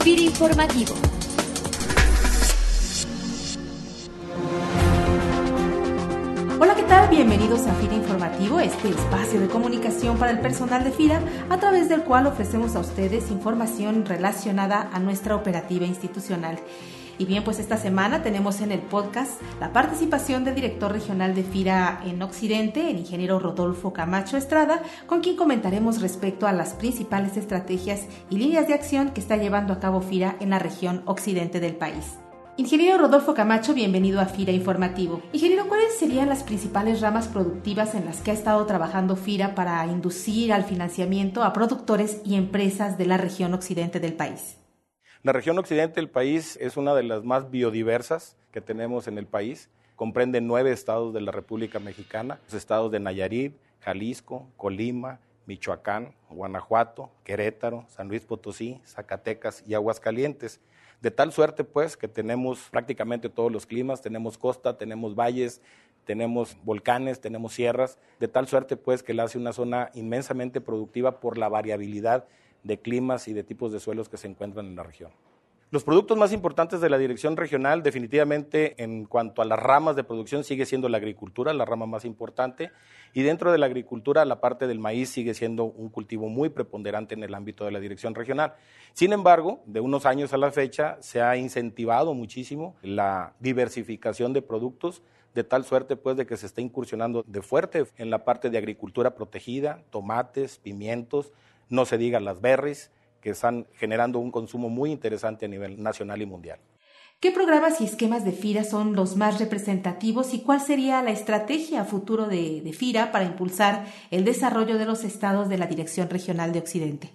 FIRA Informativo. Hola, ¿qué tal? Bienvenidos a FIRA Informativo, este espacio de comunicación para el personal de FIRA, a través del cual ofrecemos a ustedes información relacionada a nuestra operativa institucional. Y bien, pues esta semana tenemos en el podcast la participación del director regional de FIRA en Occidente, el ingeniero Rodolfo Camacho Estrada, con quien comentaremos respecto a las principales estrategias y líneas de acción que está llevando a cabo FIRA en la región occidente del país. Ingeniero Rodolfo Camacho, bienvenido a FIRA Informativo. Ingeniero, ¿cuáles serían las principales ramas productivas en las que ha estado trabajando FIRA para inducir al financiamiento a productores y empresas de la región occidente del país? La región occidente del país es una de las más biodiversas que tenemos en el país. Comprende nueve estados de la República Mexicana, los estados de Nayarit, Jalisco, Colima, Michoacán, Guanajuato, Querétaro, San Luis Potosí, Zacatecas y Aguascalientes. De tal suerte, pues, que tenemos prácticamente todos los climas, tenemos costa, tenemos valles, tenemos volcanes, tenemos sierras, de tal suerte, pues, que la hace una zona inmensamente productiva por la variabilidad de climas y de tipos de suelos que se encuentran en la región. Los productos más importantes de la dirección regional, definitivamente en cuanto a las ramas de producción, sigue siendo la agricultura, la rama más importante, y dentro de la agricultura la parte del maíz sigue siendo un cultivo muy preponderante en el ámbito de la dirección regional. Sin embargo, de unos años a la fecha se ha incentivado muchísimo la diversificación de productos, de tal suerte pues de que se está incursionando de fuerte en la parte de agricultura protegida, tomates, pimientos, no se diga las berries, que están generando un consumo muy interesante a nivel nacional y mundial. ¿Qué programas y esquemas de FIRA son los más representativos y cuál sería la estrategia futuro de, de, FIRA para impulsar el desarrollo de los estados de la Dirección Regional de Occidente?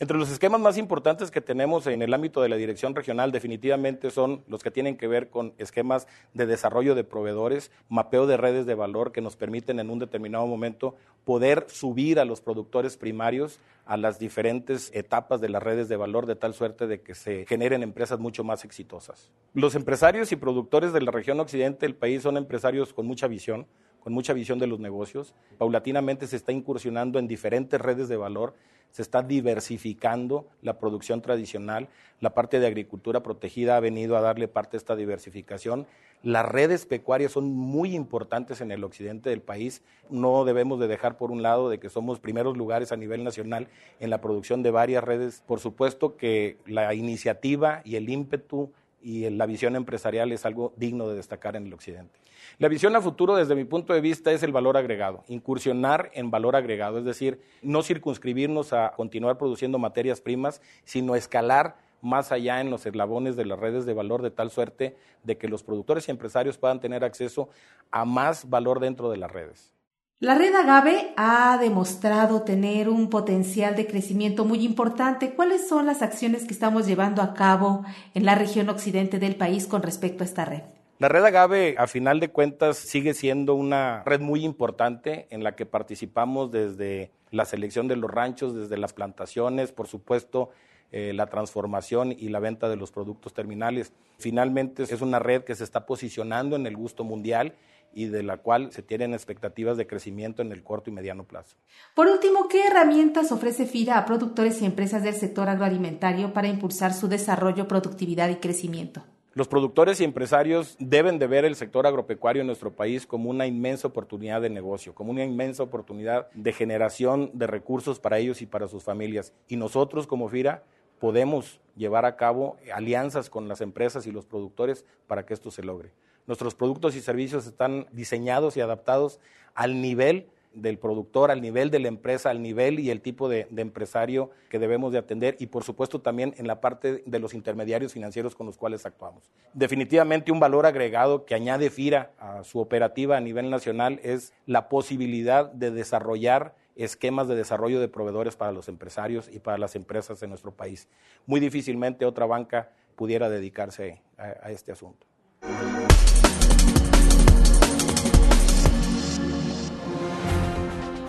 Entre los esquemas más importantes que tenemos en el ámbito de la dirección regional definitivamente son los que tienen que ver con esquemas de desarrollo de proveedores, mapeo de redes de valor que nos permiten en un determinado momento poder subir a los productores primarios a las diferentes etapas de las redes de valor de tal suerte de que se generen empresas mucho más exitosas. Los empresarios y productores de la región occidente del país son empresarios con mucha visión, con mucha visión de los negocios. Paulatinamente se está incursionando en diferentes redes de valor se está diversificando la producción tradicional, la parte de agricultura protegida ha venido a darle parte a esta diversificación. Las redes pecuarias son muy importantes en el occidente del país. No debemos de dejar por un lado de que somos primeros lugares a nivel nacional en la producción de varias redes. Por supuesto que la iniciativa y el ímpetu y la visión empresarial es algo digno de destacar en el occidente. La visión a futuro, desde mi punto de vista, es el valor agregado, incursionar en valor agregado, es decir, no circunscribirnos a continuar produciendo materias primas, sino escalar más allá en los eslabones de las redes de valor de tal suerte de que los productores y empresarios puedan tener acceso a más valor dentro de las redes. La red Agave ha demostrado tener un potencial de crecimiento muy importante. ¿Cuáles son las acciones que estamos llevando a cabo en la región occidente del país con respecto a esta red? La red Agave, a final de cuentas, sigue siendo una red muy importante en la que participamos desde la selección de los ranchos, desde las plantaciones, por supuesto, eh, la transformación y la venta de los productos terminales. Finalmente, es una red que se está posicionando en el gusto mundial y de la cual se tienen expectativas de crecimiento en el corto y mediano plazo. Por último, ¿qué herramientas ofrece FIRA a productores y empresas del sector agroalimentario para impulsar su desarrollo, productividad y crecimiento? Los productores y empresarios deben de ver el sector agropecuario en nuestro país como una inmensa oportunidad de negocio, como una inmensa oportunidad de generación de recursos para ellos y para sus familias. Y nosotros como FIRA podemos llevar a cabo alianzas con las empresas y los productores para que esto se logre. Nuestros productos y servicios están diseñados y adaptados al nivel del productor, al nivel de la empresa, al nivel y el tipo de, empresario que debemos de atender y por supuesto también en la parte de los intermediarios financieros con los cuales actuamos. Definitivamente un valor agregado que añade FIRA a su operativa a nivel nacional es la posibilidad de desarrollar esquemas de desarrollo de proveedores para los empresarios y para las empresas en nuestro país. Muy difícilmente otra banca pudiera dedicarse a este asunto.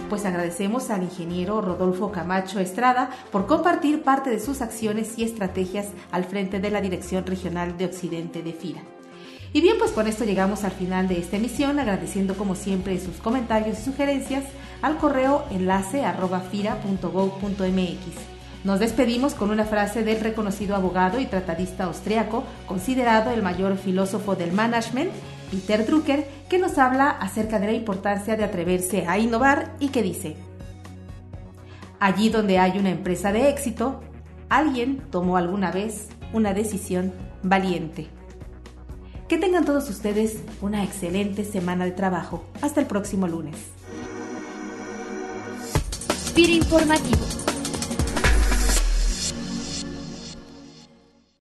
Pues agradecemos al ingeniero Rodolfo Camacho Estrada por compartir parte de sus acciones y estrategias al frente de la Dirección Regional de Occidente de FIRA. Y bien, pues con esto llegamos al final de esta emisión, agradeciendo como siempre sus comentarios y sugerencias al correo enlace. Nos despedimos con una frase del reconocido abogado y tratadista austriaco, considerado el mayor filósofo del management, Peter Drucker, que nos habla acerca de la importancia de atreverse a innovar y que dice, Allí donde hay una empresa de éxito, alguien tomó alguna vez una decisión valiente. Que tengan todos ustedes una excelente semana de trabajo. Hasta el próximo lunes. informativo